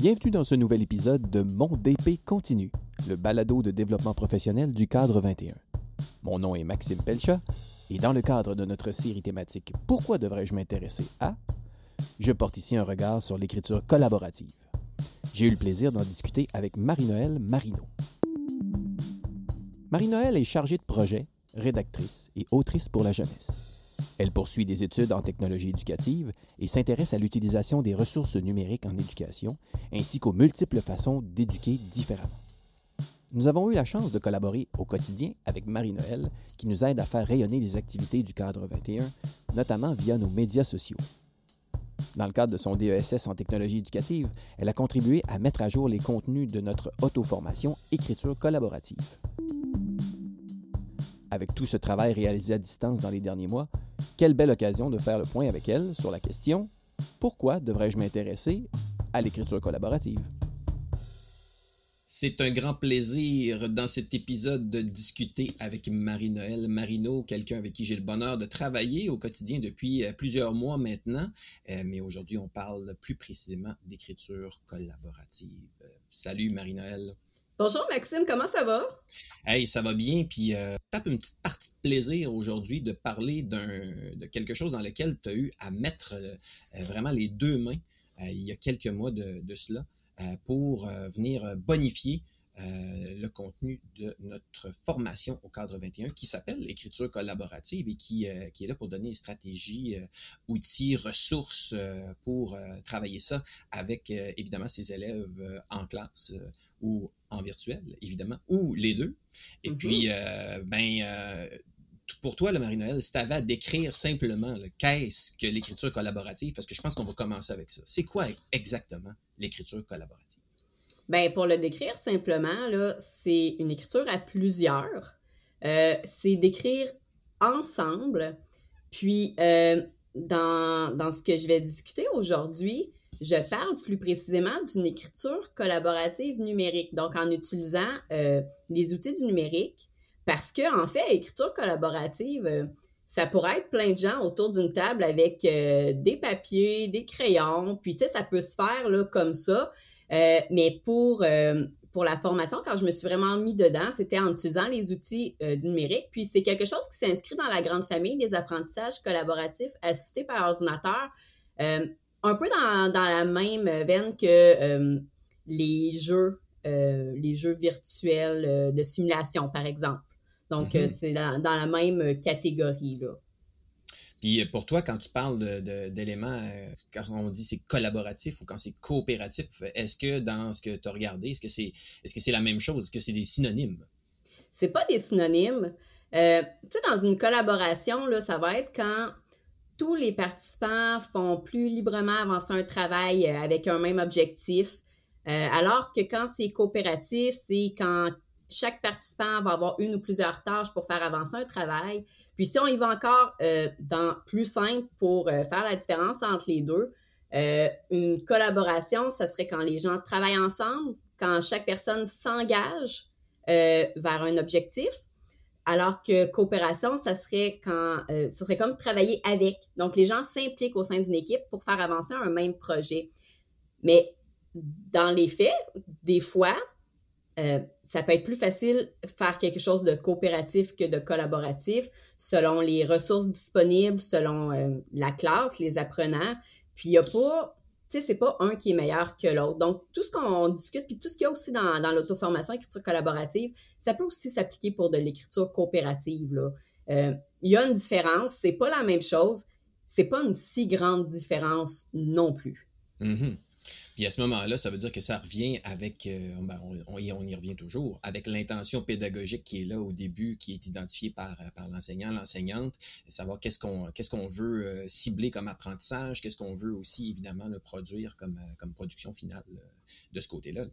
Bienvenue dans ce nouvel épisode de Mon DP continue, le balado de développement professionnel du cadre 21. Mon nom est Maxime Pelcha et dans le cadre de notre série thématique Pourquoi devrais-je m'intéresser à je porte ici un regard sur l'écriture collaborative. J'ai eu le plaisir d'en discuter avec Marie-Noël Marino. Marie-Noël est chargée de projet, rédactrice et autrice pour la jeunesse. Elle poursuit des études en technologie éducative et s'intéresse à l'utilisation des ressources numériques en éducation, ainsi qu'aux multiples façons d'éduquer différemment. Nous avons eu la chance de collaborer au quotidien avec Marie-Noël, qui nous aide à faire rayonner les activités du cadre 21, notamment via nos médias sociaux. Dans le cadre de son DESS en technologie éducative, elle a contribué à mettre à jour les contenus de notre auto-formation Écriture collaborative. Avec tout ce travail réalisé à distance dans les derniers mois, quelle belle occasion de faire le point avec elle sur la question Pourquoi devrais-je m'intéresser à l'écriture collaborative? C'est un grand plaisir dans cet épisode de discuter avec Marie-Noël Marino, quelqu'un avec qui j'ai le bonheur de travailler au quotidien depuis euh, plusieurs mois maintenant. Euh, mais aujourd'hui, on parle plus précisément d'écriture collaborative. Salut Marie-Noël. Bonjour Maxime, comment ça va? Hey, ça va bien, puis euh, tape une petite partie de plaisir aujourd'hui de parler de quelque chose dans lequel tu as eu à mettre euh, vraiment les deux mains il y a quelques mois de cela. Euh, pour euh, venir bonifier euh, le contenu de notre formation au cadre 21 qui s'appelle l'écriture collaborative et qui, qui est là pour donner des stratégies, outils, ressources pour travailler ça avec évidemment ses élèves en classe ou en virtuel, évidemment, ou les deux. Et mm-hmm. puis, ben, pour toi, le Marie-Noël, si tu avais à décrire simplement qu'est-ce que l'écriture collaborative, parce que je pense qu'on va commencer avec ça. C'est quoi exactement l'écriture collaborative? Ben, pour le décrire simplement, là, c'est une écriture à plusieurs. Euh, c'est d'écrire ensemble. Puis, euh, dans, dans, ce que je vais discuter aujourd'hui, je parle plus précisément d'une écriture collaborative numérique. Donc, en utilisant euh, les outils du numérique, parce que, en fait, écriture collaborative, ça pourrait être plein de gens autour d'une table avec des papiers, des crayons, puis tu sais, ça peut se faire là, comme ça. Euh, mais pour, pour la formation, quand je me suis vraiment mis dedans, c'était en utilisant les outils du numérique. Puis c'est quelque chose qui s'inscrit dans la grande famille des apprentissages collaboratifs assistés par ordinateur, un peu dans, dans, la même veine que les jeux, les jeux virtuels de simulation, par exemple. Donc, euh, mhm. c'est dans, la même catégorie, là. Puis euh, pour toi, quand tu parles d'éléments, euh, quand on dit c'est collaboratif ou quand c'est coopératif, est-ce que dans ce que tu as regardé, est-ce que c'est est-ce que c'est la même chose? Est-ce que c'est des synonymes? C'est pas des synonymes. tu sais, dans une collaboration, là, ça va être quand tous les participants font plus librement avancer un travail avec un même objectif. alors que quand c'est coopératif, c'est quand chaque participant va avoir une ou plusieurs tâches pour faire avancer un travail. Puis si on y va encore euh, dans plus simple pour euh, faire la différence entre les deux, euh, une collaboration, ce serait quand les gens travaillent ensemble, quand chaque personne s'engage vers un objectif. Alors que coopération, ça serait quand, ce serait comme travailler avec. Donc les gens s'impliquent au sein d'une équipe pour faire avancer un même projet. Mais dans les faits, des fois, euh, ça peut être plus facile faire quelque chose de coopératif que de collaboratif selon les ressources disponibles, selon euh, la classe, les apprenants. Puis il n'y a pas, tu sais, c'est pas un qui est meilleur que l'autre. Donc, tout ce qu'on discute, puis tout ce qu'il y a aussi dans, dans l'auto-formation, écriture collaborative, ça peut aussi s'appliquer pour de l'écriture coopérative. Euh, il y a une différence, c'est pas la même chose, c'est pas une si grande différence non plus. Mm-hmm. Puis à ce moment-là, ça veut dire que ça revient avec, euh, ben, on, y revient toujours, avec l'intention pédagogique qui est là au début, qui est identifiée par, par l'enseignant, l'enseignante, savoir qu'est-ce qu'on veut euh, cibler comme apprentissage, qu'est-ce qu'on veut aussi évidemment le produire comme, euh, production finale de ce côté-là.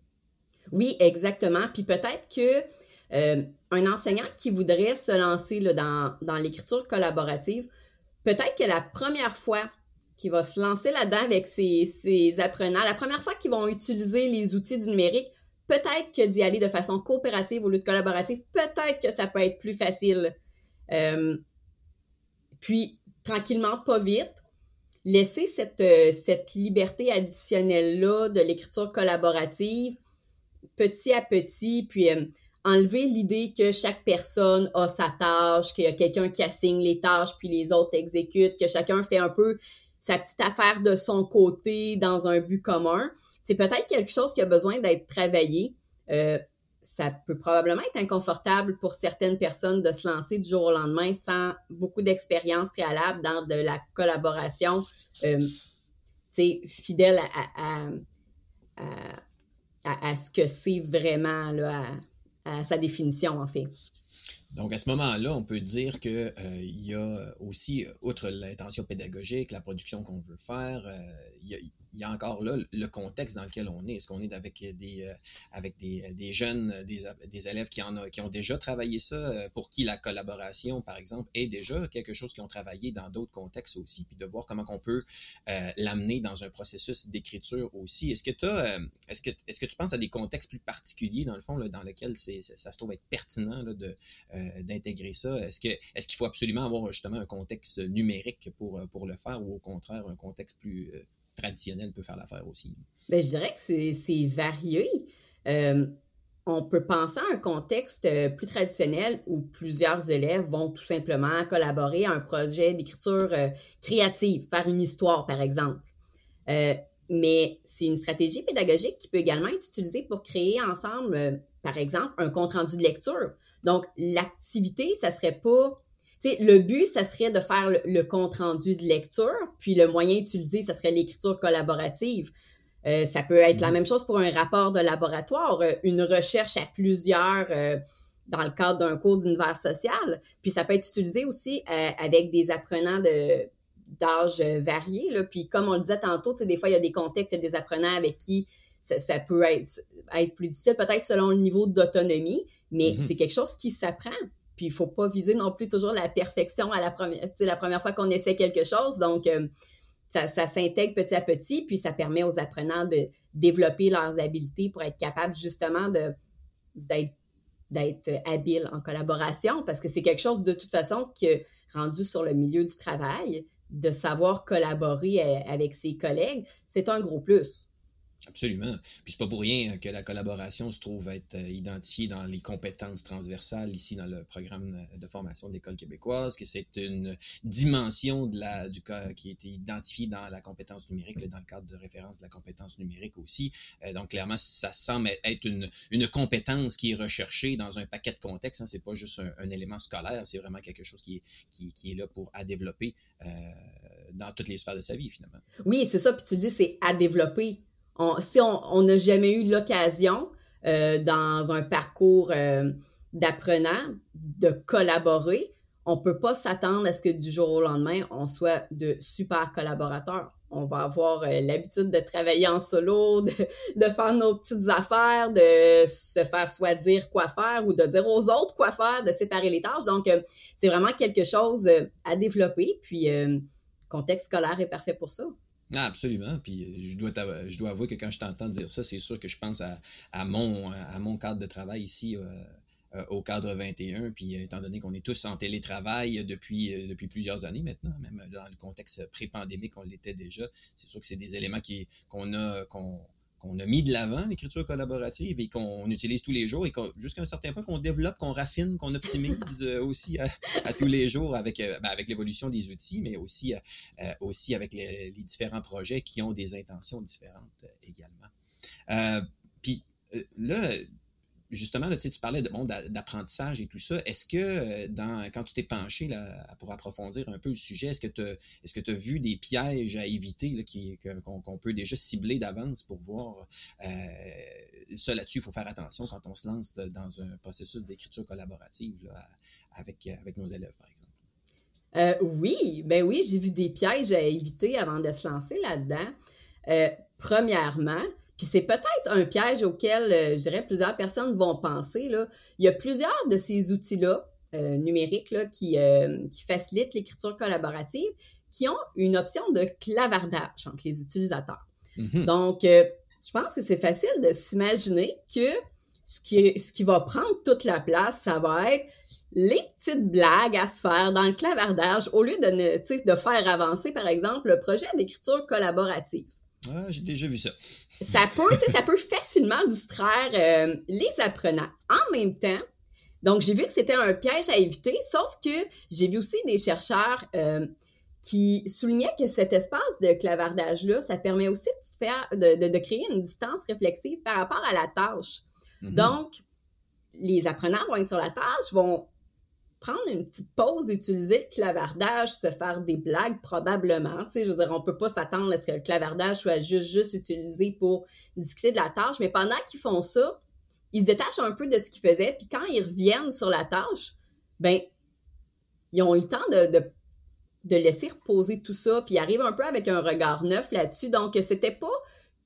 Oui, exactement. Puis peut-être que un enseignant qui voudrait se lancer dans l'écriture collaborative, peut-être que la première fois qui va se lancer là-dedans avec ses, apprenants. La première fois qu'ils vont utiliser les outils du numérique, peut-être que d'y aller de façon coopérative au lieu de collaborative, peut-être que ça peut être plus facile. Euh, puis, tranquillement, pas vite, laisser cette, cette liberté additionnelle-là de l'écriture collaborative petit à petit, puis enlever l'idée que chaque personne a sa tâche, qu'il y a quelqu'un qui assigne les tâches, puis les autres exécutent, que chacun fait un peu sa petite affaire de son côté dans un but commun. C'est peut-être quelque chose qui a besoin d'être travaillé. Euh, ça peut probablement être inconfortable pour certaines personnes de se lancer du jour au lendemain sans beaucoup d'expérience préalable dans de la collaboration euh, fidèle à, à, à, ce que c'est vraiment là, à sa définition, en fait. Donc, à ce moment-là, on peut dire qu'il euh, y a aussi, outre l'intention pédagogique, la production qu'on veut faire, euh, il, y a, il y a encore là le contexte dans lequel on est. Est-ce qu'on est avec des, euh, avec des, des jeunes, des, des, élèves qui, en a, qui ont déjà travaillé ça, euh, pour qui la collaboration, par exemple, est déjà quelque chose qu'ils ont travaillé dans d'autres contextes aussi, puis de voir comment on peut euh, l'amener dans un processus d'écriture aussi. Est-ce que, est-ce, que, est-ce que tu penses à des contextes plus particuliers, dans le fond, dans lesquels ça se trouve être pertinent d'intégrer ça? Est-ce, est-ce qu'il faut absolument avoir justement un contexte numérique pour, pour le faire ou au contraire un contexte plus traditionnel peut faire l'affaire aussi. Bien, je dirais que c'est varié. Euh, on peut penser à un contexte euh, plus traditionnel où plusieurs élèves vont tout simplement collaborer à un projet d'écriture euh, créative, faire une histoire, par exemple. mais c'est une stratégie pédagogique qui peut également être utilisée pour créer ensemble, par exemple, un compte-rendu de lecture. Donc, l'activité, ça serait pas le but, ça serait de faire le, compte-rendu de lecture, puis le moyen utilisé, ça serait l'écriture collaborative. Euh, ça peut être la mhm. même chose pour un rapport de laboratoire, euh, une recherche à plusieurs euh, dans le cadre d'un cours d'univers social. Puis ça peut être utilisé aussi avec des apprenants de d'âge variés. Là. Puis comme on le disait tantôt, des fois, il y a des contextes, des apprenants avec qui ça, peut être, être plus difficile, peut-être selon le niveau d'autonomie, mais mhm. c'est quelque chose qui s'apprend. Puis il faut pas viser non plus toujours la perfection à la première, la première fois qu'on essaie quelque chose. Donc, euh, ça, s'intègre petit à petit, puis ça permet aux apprenants de développer leurs habiletés pour être capables justement de d'être d'être habile en collaboration parce que c'est quelque chose de toute façon qui est rendu sur le milieu du travail, de savoir collaborer euh, avec ses collègues, c'est un gros plus. Absolument. Puis c'est pas pour rien que la collaboration se trouve être euh, identifiée dans les compétences transversales ici dans le programme de formation de l'école québécoise, que c'est une dimension du cas qui a été identifiée dans la compétence numérique, dans le cadre de référence de la compétence numérique aussi. Euh, donc clairement, ça semble être une, compétence qui est recherchée dans un paquet de contextes. Hein. C'est pas juste un, élément scolaire, c'est vraiment quelque chose qui est, là pour à développer euh, dans toutes les sphères de sa vie finalement. Oui, c'est ça. Puis tu dis c'est à développer si on n'a jamais eu l'occasion euh, dans un parcours euh, d'apprenant de collaborer, on peut pas s'attendre à ce que du jour au lendemain, on soit de super collaborateurs. On va avoir euh, l'habitude de travailler en solo, de, de, faire nos petites affaires, de se faire soit dire quoi faire ou de dire aux autres quoi faire, de séparer les tâches. Donc, c'est vraiment quelque chose à développer. Puis, contexte scolaire est parfait pour ça. Ah, absolument. Puis euh, je dois, je dois avouer que quand je t'entends dire ça, c'est sûr que je pense à, à, mon, à mon cadre de travail ici euh, euh, au cadre 21. Puis étant donné qu'on est tous en télétravail depuis, depuis plusieurs années maintenant, même dans le contexte pré-pandémique, on l'était déjà, c'est sûr que c'est des éléments qui, qu'on a, qu'on, qu'on a mis de l'avant, l'écriture collaborative, et qu'on utilise tous les jours, et jusqu'à un certain point qu'on développe, qu'on raffine, qu'on optimise euh, aussi à, tous les jours avec, euh, ben, avec l'évolution des outils, mais aussi, euh, aussi avec les, différents projets qui ont des intentions différentes également. Puis là, justement, tu parlais de, bon, d'apprentissage et tout ça. Est-ce que euh, quand tu t'es penché pour approfondir un peu le sujet, est-ce que tu as vu des pièges à éviter qu'on, peut déjà cibler d'avance pour voir euh, ça là-dessus, il faut faire attention quand on se lance dans un processus d'écriture collaborative avec nos élèves, par exemple? Euh, oui, ben oui, j'ai vu des pièges à éviter avant de se lancer là-dedans. premièrement, puis c'est peut-être un piège auquel, euh, je dirais, plusieurs personnes vont penser. Là. Il y a plusieurs de ces outils-là euh, numériques là, qui, euh, qui facilitent l'écriture collaborative qui ont une option de clavardage entre les utilisateurs. Mm-hmm. Donc, je pense que c'est facile de s'imaginer que ce qui, ce qui va prendre toute la place, ça va être les petites blagues à se faire dans le clavardage au lieu de, de faire avancer, par exemple, le projet d'écriture collaborative. Ah, j'ai déjà vu ça. Ça peut, ça peut facilement distraire euh, les apprenants. En même temps, donc j'ai vu que c'était un piège à éviter, sauf que j'ai vu aussi des chercheurs euh, qui soulignait que cet espace de clavardage-là, ça permet aussi de, faire, de, de, créer une distance réflexive par rapport à la tâche. Mm-hmm. Donc, les apprenants vont être sur la tâche, vont prendre une petite pause, utiliser le clavardage, se faire des blagues probablement. Tu je veux dire, on peut pas s'attendre à ce que le clavardage soit juste, utilisé pour discuter de la tâche, mais pendant qu'ils font ça, ils se détachent un peu de ce qu'ils faisaient, puis quand ils reviennent sur la tâche, ben ils ont eu le temps de, de laisser reposer tout ça, puis arrive un peu avec un regard neuf là-dessus. Donc, c'était pas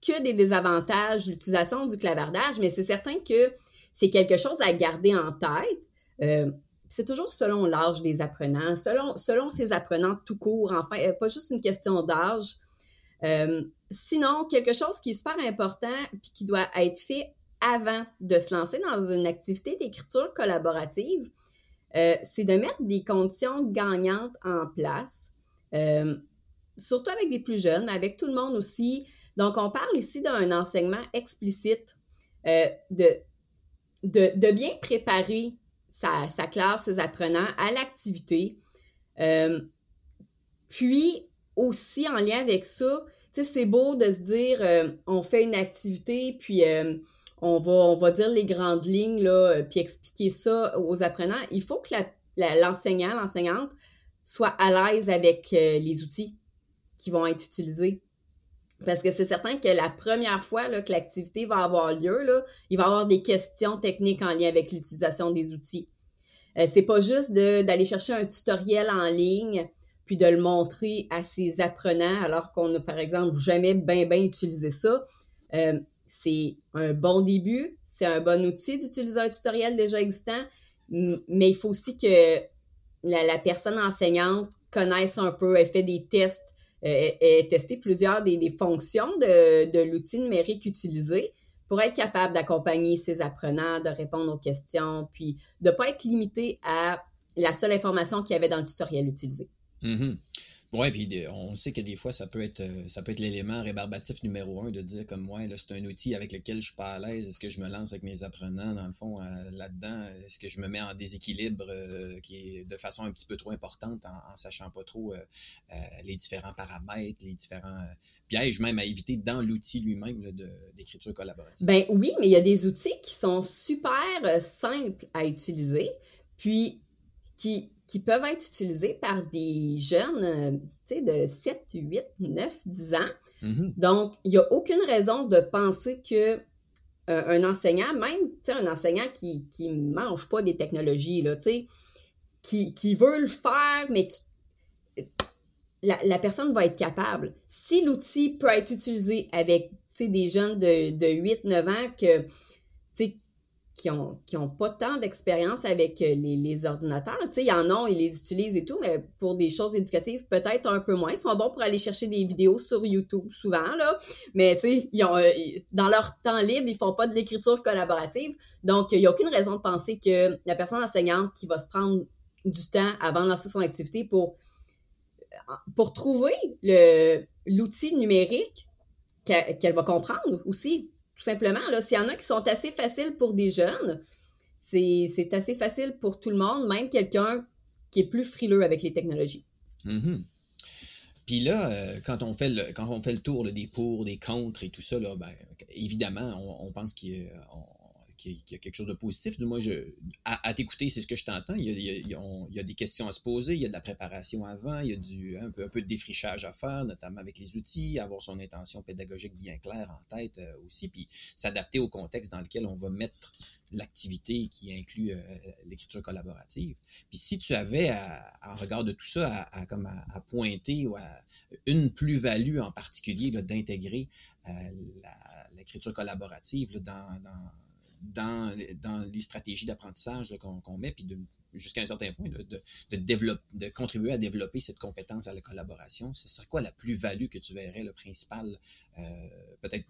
que des désavantages l'utilisation du clavardage, mais c'est certain que c'est quelque chose à garder en tête. Euh, c'est toujours selon l'âge des apprenants, selon, selon ces apprenants tout court, enfin, euh, pas juste une question d'âge. Euh, sinon, quelque chose qui est super important puis qui doit être fait avant de se lancer dans une activité d'écriture collaborative, euh, c'est de mettre des conditions gagnantes en place, euh, surtout avec des plus jeunes, mais avec tout le monde aussi. Donc, on parle ici d'un enseignement explicite, euh, de, de, de, bien préparer sa, sa, classe, ses apprenants à l'activité. puis, aussi, en lien avec ça, c'est beau de se dire, on fait une activité, puis on va, on va dire les grandes lignes, là, euh, puis expliquer ça aux apprenants. Il faut que l'enseignant, l'enseignante soit à l'aise avec euh, les outils qui vont être utilisés. Parce que c'est certain que la première fois là, que l'activité va avoir lieu, là, il va y avoir des questions techniques en lien avec l'utilisation des outils. Euh, c'est pas juste d'aller chercher un tutoriel en ligne puis de le montrer à ses apprenants alors qu'on n'a par exemple jamais bien bien utilisé ça. Euh, c'est un bon début, c'est un bon outil d'utiliser un tutoriel déjà existant, mais il faut aussi que la, personne enseignante connaisse un peu, ait fait des tests, euh, ait testé plusieurs des, fonctions de, de l'outil numérique utilisé pour être capable d'accompagner ses apprenants, de répondre aux questions, puis de ne pas être limité à la seule information qu'il y avait dans le tutoriel utilisé. Mm-hmm. Oui, puis on sait que des fois, ça peut être euh, ça peut être l'élément rébarbatif numéro un de dire comme moi, là, c'est un outil avec lequel je suis pas à l'aise. Est-ce que je me lance avec mes apprenants, dans le fond, euh, là-dedans? Est-ce que je me mets en déséquilibre euh, qui est de façon un petit peu trop importante en, sachant pas trop les différents paramètres, les différents pièges, même à éviter dans l'outil lui-même d'écriture collaborative? Ben oui, mais il y a des outils qui sont super simples à utiliser, puis qui qui peuvent être utilisés par des jeunes euh, sais, de 7, 8, 9, 10 ans. Mm-hmm. Donc, il n'y a aucune raison de penser que euh, un enseignant, même un enseignant qui ne mange pas des technologies, là, qui, qui veut le faire, mais qui, la, la, personne va être capable. Si l'outil peut être utilisé avec des jeunes de, de 8-9 ans que qui ont, qui ont pas tant d'expérience avec euh, les, ordinateurs. Tu sais, y en a, ils les utilisent et tout, mais pour des choses éducatives, peut-être un peu moins. Ils sont bons pour aller chercher des vidéos sur YouTube, souvent, là. Mais, tu sais, ils ont, euh, dans leur temps libre, ils font pas de l'écriture collaborative. Donc, il n'y a aucune raison de penser que la personne enseignante qui va se prendre du temps avant de lancer son activité pour, pour trouver l'outil numérique qu'elle va comprendre aussi tout simplement. S'il y en a qui sont assez faciles pour des jeunes, c'est assez facile pour tout le monde, même quelqu'un qui est plus frileux avec les technologies. Mm-hmm. Puis là, euh, quand on fait le, on tour des pour, des contre et tout ça, là, ben, évidemment, on, pense qu'il y, a quelque chose de positif. Du moins, à, t'écouter, c'est ce que je t'entends. Il, y a des questions à se poser, il y a de la préparation avant, il y a du, un, peu, de défrichage à faire, notamment avec les outils, avoir son intention pédagogique bien claire en tête euh, aussi, puis s'adapter au contexte dans lequel on va mettre l'activité qui inclut euh, l'écriture collaborative. Puis si tu avais, en regard de tout ça, à, comme à, pointer ou à, une plus-value en particulier d'intégrer euh, l'écriture collaborative dans dans, dans les stratégies d'apprentissage qu'on met, puis jusqu'à un certain point, de, de, développer, de contribuer à développer cette compétence à la collaboration, ce serait quoi la plus-value que tu verrais, le principal, euh, peut-être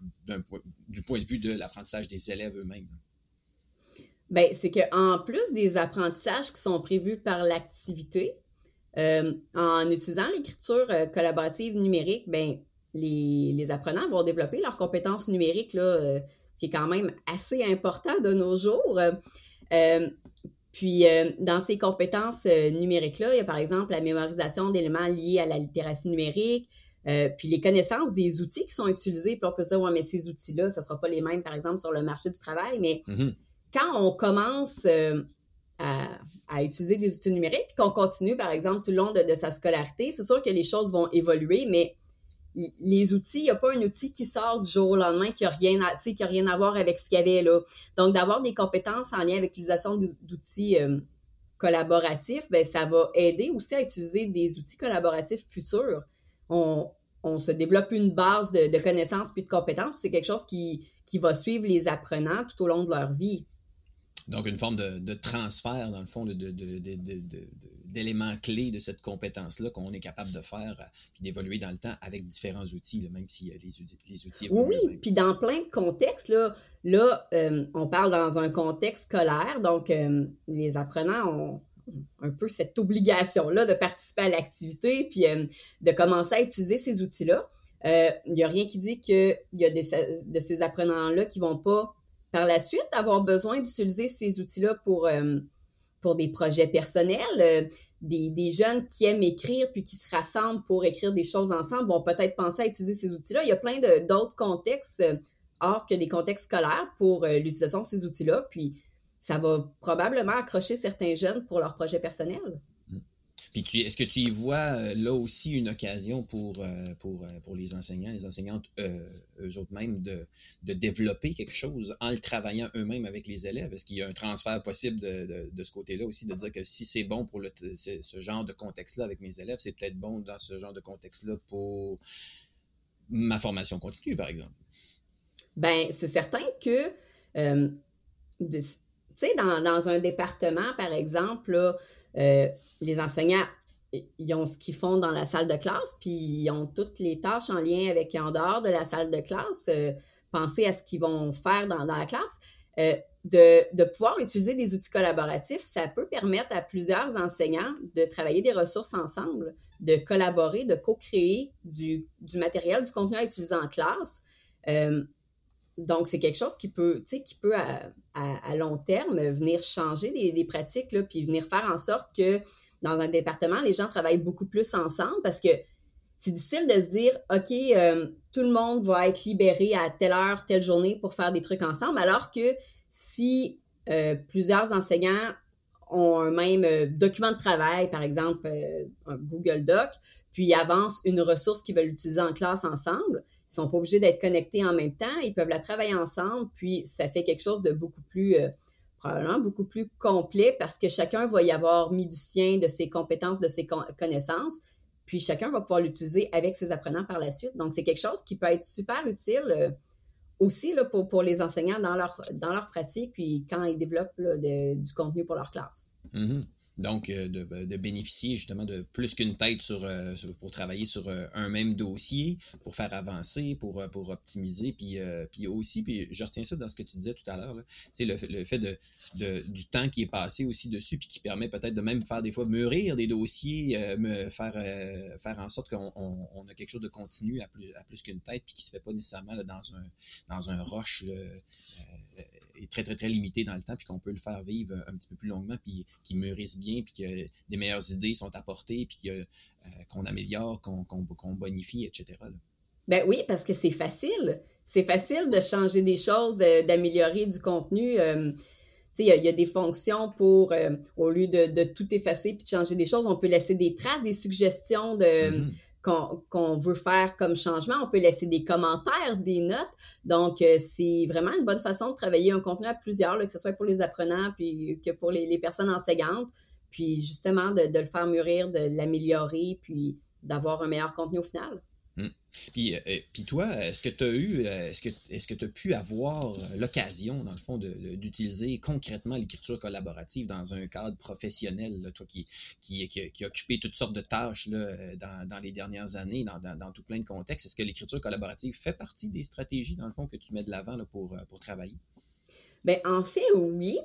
du point de vue de l'apprentissage des élèves eux-mêmes? Ben, c'est qu'en plus des apprentissages qui sont prévus par l'activité, euh, en utilisant l'écriture euh, collaborative numérique, ben, les, les, apprenants vont développer leurs compétences numériques, là, euh, qui est quand même assez important de nos jours. puis, dans ces compétences numériques-là, il y a par exemple la mémorisation d'éléments liés à la littératie numérique, puis les connaissances des outils qui sont utilisés. Puis on peut dire, ouais, mais ces outils-là, ce ne sera pas les mêmes, par exemple, sur le marché du travail. Mais mm-hmm. quand on commence à, utiliser des outils numériques, puis qu'on continue, par exemple, tout le long de, sa scolarité, c'est sûr que les choses vont évoluer, mais les outils, il n'y a pas un outil qui sort du jour au lendemain qui n'a rien, à, qui a rien à voir avec ce qu'il y avait là. Donc, d'avoir des compétences en lien avec l'utilisation d'outils euh, collaboratifs, ben, ça va aider aussi à utiliser des outils collaboratifs futurs. On, on se développe une base de, connaissances puis de compétences, c'est quelque chose qui, qui va suivre les apprenants tout au long de leur vie. Donc, une forme de, transfert, dans le fond, d'éléments clés de cette compétence-là qu'on est capable de faire euh, puis d'évoluer dans le temps avec différents outils, même si euh, les, les outils. Oui, puis dans plein de contextes, là, là euh, on parle dans un contexte scolaire, donc les apprenants ont un peu cette obligation-là de participer à l'activité puis de commencer à utiliser ces outils-là. Il n'y a rien qui dit qu'il y a des, de ces apprenants-là qui ne vont pas par la suite, avoir besoin d'utiliser ces outils-là pour, euh, des projets personnels. Euh, des, des, jeunes qui aiment écrire puis qui se rassemblent pour écrire des choses ensemble vont peut-être penser à utiliser ces outils-là. Il y a plein d'autres contextes, euh, hors que des contextes scolaires, pour l'utilisation de ces outils-là. Puis ça va probablement accrocher certains jeunes pour leurs projets personnels. Puis est-ce que tu y vois euh, là aussi une occasion pour, euh, pour, euh, pour les enseignants, les enseignantes eux autres mêmes de, de développer quelque chose en le travaillant eux-mêmes avec les élèves? Est-ce qu'il y a un transfert possible de, de, ce côté-là aussi, de dire que si c'est bon pour le, ce genre de contexte-là avec mes élèves, c'est peut-être bon dans ce genre de contexte-là pour ma formation continue, par exemple? Ben, c'est certain que tu sais, dans, dans, un département, par exemple, euh, les enseignants, ils ont ce qu'ils font dans la salle de classe, puis ils ont toutes les tâches en lien avec en dehors de la salle de classe. Euh, penser à ce qu'ils vont faire dans, la classe. Euh, de, de, pouvoir utiliser des outils collaboratifs, ça peut permettre à plusieurs enseignants de travailler des ressources ensemble, de collaborer, de co-créer du, du, matériel, du contenu à utiliser en classe. Donc, c'est quelque chose qui peut, qui peut à, long terme venir changer des, pratiques, là, puis venir faire en sorte que dans un département, les gens travaillent beaucoup plus ensemble parce que c'est difficile de se dire, OK, euh, tout le monde va être libéré à telle heure, telle journée pour faire des trucs ensemble, alors que si euh, plusieurs enseignants ont un même euh, document de travail, par exemple euh, un Google Doc, puis ils avancent une ressource qu'ils veulent utiliser en classe ensemble. Ils sont pas obligés d'être connectés en même temps, ils peuvent la travailler ensemble, puis ça fait quelque chose de beaucoup plus euh, probablement beaucoup plus complet parce que chacun va y avoir mis du sien, de ses compétences, de ses connaissances, puis chacun va pouvoir l'utiliser avec ses apprenants par la suite. Donc c'est quelque chose qui peut être super utile aussi pour les enseignants dans leur, dans leur pratique, puis quand ils développent du contenu pour leur classe. Mm-hmm. Donc, euh, de, bénéficier justement de plus qu'une tête sur, euh, pour travailler sur euh, un même dossier, pour faire avancer, pour, pour optimiser, puis, puis aussi, puis je retiens ça dans ce que tu disais tout à l'heure, le, le fait de, de, du temps qui est passé aussi dessus, puis qui permet peut-être de même faire des fois mûrir des dossiers, me faire, faire en sorte qu'on on, a quelque chose de continu à plus, à plus qu'une tête, puis qui se fait pas nécessairement dans, un, dans un est très, très, très limité dans le temps, puis qu'on peut le faire vivre un petit peu plus longuement, puis qu'il mûrisse bien, puis que des meilleures idées sont apportées, puis euh, qu'on améliore, qu'on bonifie, etc. Ben oui, parce que c'est facile. C'est facile de changer des choses, d'améliorer du contenu. Euh, il y, a des fonctions pour, euh, au lieu de, tout effacer puis de changer des choses, on peut laisser des traces, des suggestions de, mm-hmm qu'on veut faire comme changement. On peut laisser des commentaires, des notes. Donc, euh, c'est vraiment une bonne façon de travailler un contenu à plusieurs, que ce soit pour les apprenants puis que pour les, personnes enseignantes. Puis justement, de, de le faire mûrir, de l'améliorer, puis d'avoir un meilleur contenu au final. Hmm. Puis, euh, euh, puis toi, est-ce que tu as eu, euh, est-ce que que tu as pu avoir l'occasion, dans le fond, d'utiliser concrètement l'écriture collaborative dans un cadre professionnel, toi qui, qui, qui, a occupé toutes sortes de tâches là, dans, dans les dernières années, dans, dans, tout plein de contextes, est-ce que l'écriture collaborative fait partie des stratégies, dans le fond, que tu mets de l'avant pour, pour travailler? Bien, en fait, oui.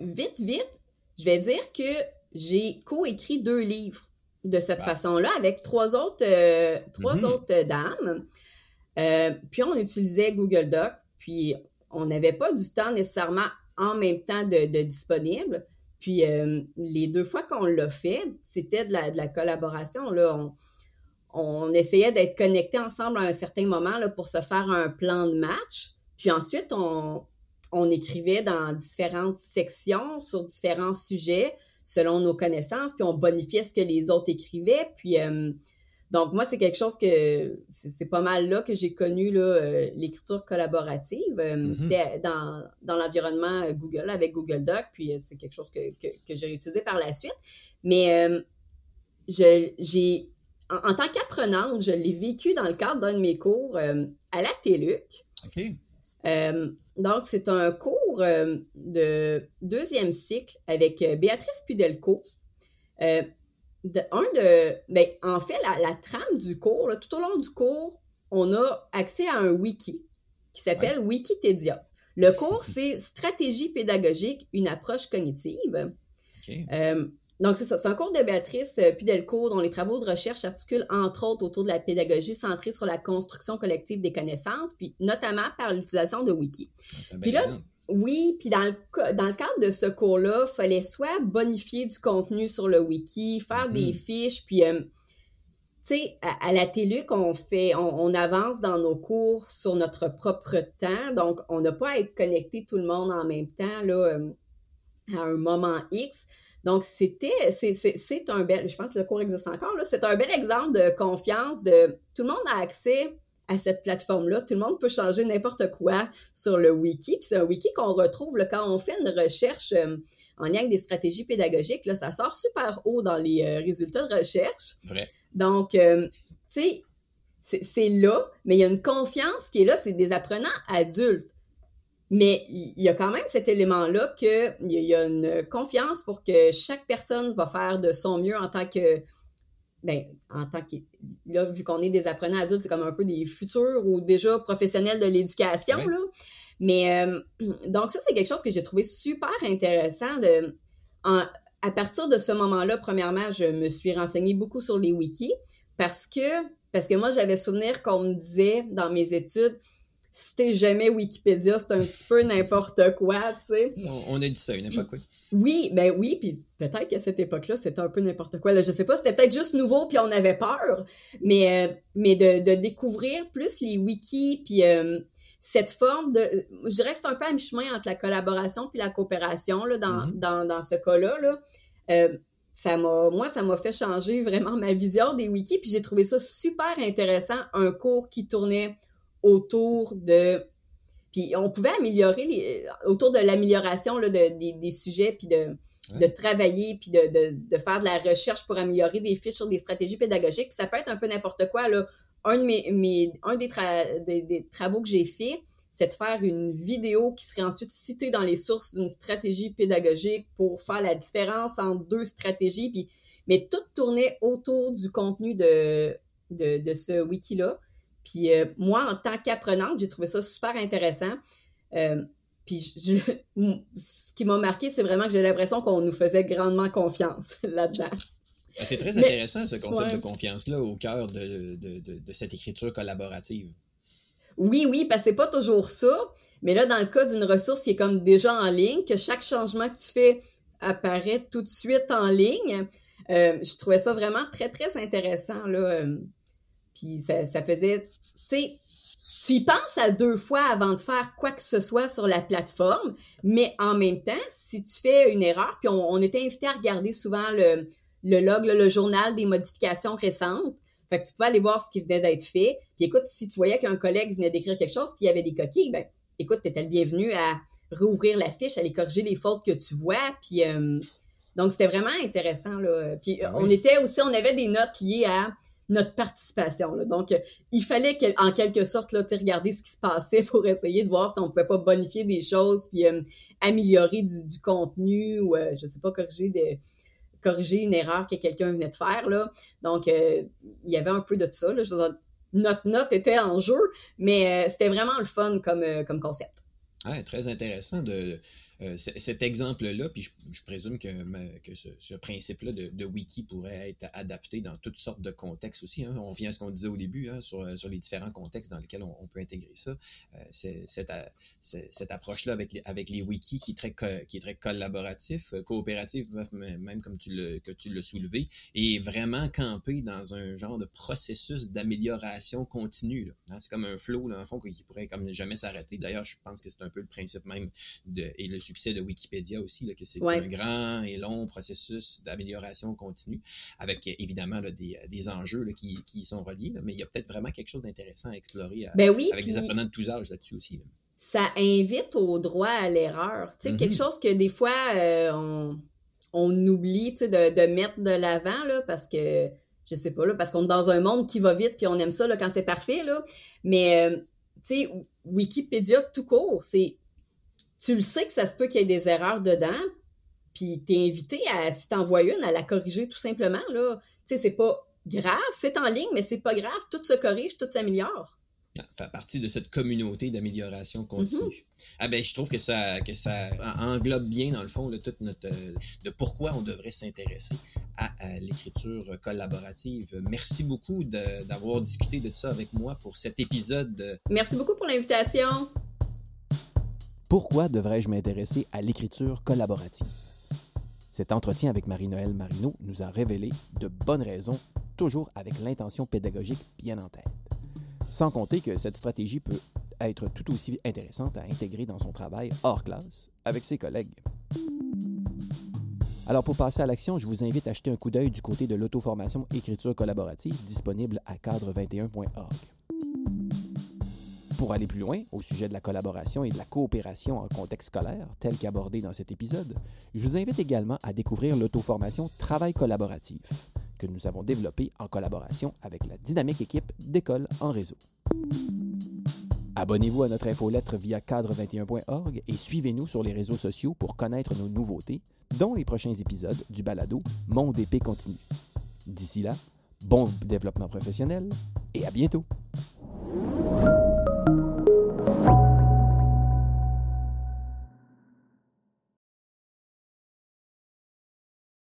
vite, vite, je vais dire que j'ai coécrit deux livres de cette façon-là avec trois autres, euh, trois mm-hmm. autres dames. Euh, puis on utilisait Google Doc, puis on n'avait pas du temps nécessairement en même temps de, disponible. Puis les deux fois qu'on l'a fait, c'était de la, collaboration. Là. On, on essayait d'être connectés ensemble à un certain moment là, pour se faire un plan de match. Puis ensuite, on, on écrivait dans différentes sections sur différents sujets selon nos connaissances, puis on bonifiait ce que les autres écrivaient. Puis euh, donc moi, c'est quelque chose que c'est pas mal là que j'ai connu euh, l'écriture collaborative. Euh, mm-hmm. C'était dans, dans l'environnement Google avec Google Doc, puis c'est quelque chose que, que, que j'ai utilisé par la suite. Mais j'ai en, tant qu'apprenante, je l'ai vécu dans le cadre d'un de mes cours à la TELUC. OK. Donc, c'est un cours euh, de deuxième cycle avec euh, Béatrice Pudelco. Euh, un de, ben, en fait, la, trame du cours, tout au long du cours, on a accès à un wiki qui s'appelle Wikitedia. Le cours, c'est Stratégie pédagogique, une approche cognitive. Donc, c'est ça. C'est un cours de Béatrice euh, Pudelco dont les travaux de recherche s'articulent entre autres autour de la pédagogie centrée sur la construction collective des connaissances, puis notamment par l'utilisation de wiki. Puis là, oui, puis dans le, dans le cadre de ce cours-là, il fallait soit bonifier du contenu sur le wiki, faire des mhm. fiches, puis, euh, tu sais, à, la TELUC, on fait, on, avance dans nos cours sur notre propre temps, donc on n'a pas à être connecté tout le monde en même temps, là, euh, à un moment X. Donc, c'était, c'est un bel, je pense que le cours existe encore, là, c'est un bel exemple de confiance, de tout le monde a accès à cette plateforme-là. Tout le monde peut changer n'importe quoi sur le wiki. Puis c'est un wiki qu'on retrouve là, quand on fait une recherche euh, en lien avec des stratégies pédagogiques. Là, ça sort super haut dans les euh, résultats de recherche. Donc, euh, tu sais, c'est là, mais il y a une confiance qui est là, c'est des apprenants adultes. Mais il y a quand même cet élément-là qu'il y a une confiance pour que chaque personne va faire de son mieux en tant que. Ben, en tant que. Là, vu qu'on est des apprenants adultes, c'est comme un peu des futurs ou déjà professionnels de l'éducation, là. Mais euh, donc, ça, c'est quelque chose que j'ai trouvé super intéressant de. à partir de ce moment-là, premièrement, je me suis renseignée beaucoup sur les wikis parce que, parce que moi, j'avais souvenir qu'on me disait dans mes études, si t'es jamais Wikipédia, c'est un petit peu n'importe quoi, tu sais. On, a dit ça une époque, oui. Oui, ben oui, puis peut-être qu'à cette époque-là, c'était un peu n'importe quoi. Là, je sais pas, c'était peut-être juste nouveau, puis on avait peur, mais, euh, mais de, de, découvrir plus les wikis, puis euh, cette forme de... Je dirais que c'est un peu un chemin entre la collaboration puis la coopération, là, dans, mm-hmm. dans, dans ce cas-là, là. Euh, ça m'a, moi, ça m'a fait changer vraiment ma vision des wikis, puis j'ai trouvé ça super intéressant, un cours qui tournait autour de puis on pouvait améliorer les, autour de l'amélioration de, des, des, sujets, puis de, de travailler, puis de, de, de, faire de la recherche pour améliorer des fiches sur des stratégies pédagogiques. Puis ça peut être un peu n'importe quoi. Là. Un, de mes, mes un des, des, travaux que j'ai fait, c'est de faire une vidéo qui serait ensuite citée dans les sources d'une stratégie pédagogique pour faire la différence entre deux stratégies. Puis, mais tout tournait autour du contenu de, de, de ce wiki-là. Puis euh, moi, en tant qu'apprenante, j'ai trouvé ça super intéressant. Euh, puis ce qui m'a marqué, c'est vraiment que j'ai l'impression qu'on nous faisait grandement confiance là-dedans. C'est très intéressant ce concept de confiance-là au cœur de, cette écriture collaborative. Oui, oui, parce que c'est pas toujours ça. Mais là, dans le cas d'une ressource qui est comme déjà en ligne, que chaque changement que tu fais apparaît tout de suite en ligne, euh, je trouvais ça vraiment très, très intéressant. Là. Puis ça, ça faisait, tu sais, tu y penses à deux fois avant de faire quoi que ce soit sur la plateforme, mais en même temps, si tu fais une erreur, puis on, était invité à regarder souvent le, le log, le journal des modifications récentes, fait que tu pouvais aller voir ce qui venait d'être fait. Puis écoute, si tu voyais qu'un collègue venait d'écrire quelque chose, puis il y avait des coquilles, ben écoute, tu étais le bienvenu à rouvrir la fiche, aller corriger les fautes que tu vois, puis... Euh, donc, c'était vraiment intéressant, là. Puis, ah on était aussi, on avait des notes liées à notre participation. Donc, euh, il fallait en quelque sorte là, regarder ce qui se passait pour essayer de voir si on pouvait pas bonifier des choses, puis euh, améliorer du, contenu ou, euh, je sais pas, corriger des corriger une erreur que quelqu'un venait de faire. Là. Donc, il y avait un peu de ça. Là. notre note était en jeu, mais c'était vraiment le fun comme, comme concept. Très intéressant de euh, cet exemple-là, puis je, présume que, que ce, principe-là de, wiki pourrait être adapté dans toutes sortes de contextes aussi. Hein. On revient à ce qu'on disait au début hein, sur, les différents contextes dans lesquels on, peut intégrer ça. Euh, cette, cette approche-là avec avec les wikis qui est très, qui est très collaboratif, euh, coopératif, même comme tu le, soulevé, et vraiment campé dans un genre de processus d'amélioration continue. Hein. C'est comme un flow, dans le fond, qui pourrait comme jamais s'arrêter. D'ailleurs, je pense que c'est un peu le principe même de, et le succès de Wikipédia aussi, là, que c'est un grand et long processus d'amélioration continue, avec évidemment des, des, enjeux là, qui, qui, sont reliés, mais il y a peut-être vraiment quelque chose d'intéressant à explorer ben oui, avec des apprenants de tous âges là-dessus aussi. Ça invite au droit à l'erreur. Tu sais, quelque mm-hmm. chose que des fois euh, on, on, oublie de, de mettre de l'avant, là, parce que je sais pas, là, parce qu'on est dans un monde qui va vite, puis on aime ça là, quand c'est parfait, là. Mais, euh, tu sais, Wikipédia tout court, c'est tu le sais que ça se peut qu'il y ait des erreurs dedans, puis tu es invité à, si t'en vois une, à la corriger tout simplement. Là. Tu sais, c'est pas grave, c'est en ligne, mais c'est pas grave, tout se corrige, tout s'améliore. Fait partie de cette communauté d'amélioration continue. Mm-hmm. Ah ben, je trouve que ça, que ça englobe bien, dans le fond, tout notre, de pourquoi on devrait s'intéresser à, l'écriture collaborative. Merci beaucoup d'avoir discuté de ça avec moi pour cet épisode. Merci beaucoup pour l'invitation. Pourquoi devrais-je m'intéresser à l'écriture collaborative? Cet entretien avec Marie-Noël Marino nous a révélé de bonnes raisons, toujours avec l'intention pédagogique bien en tête. Sans compter que cette stratégie peut être tout aussi intéressante à intégrer dans son travail hors classe avec ses collègues. Alors pour passer à l'action, je vous invite à jeter un coup d'œil du côté de l'auto-formation écriture collaborative disponible à cadre21.org. Pour aller plus loin au sujet de la collaboration et de la coopération en contexte scolaire, tel qu'abordé dans cet épisode, je vous invite également à découvrir l'auto-formation Travail collaboratif, que nous avons développée en collaboration avec la dynamique équipe d'école en réseau. Abonnez-vous à notre infolettre via cadre21.org et suivez-nous sur les réseaux sociaux pour connaître nos nouveautés, dont les prochains épisodes du balado Monde épée continue. D'ici là, bon développement professionnel et à bientôt!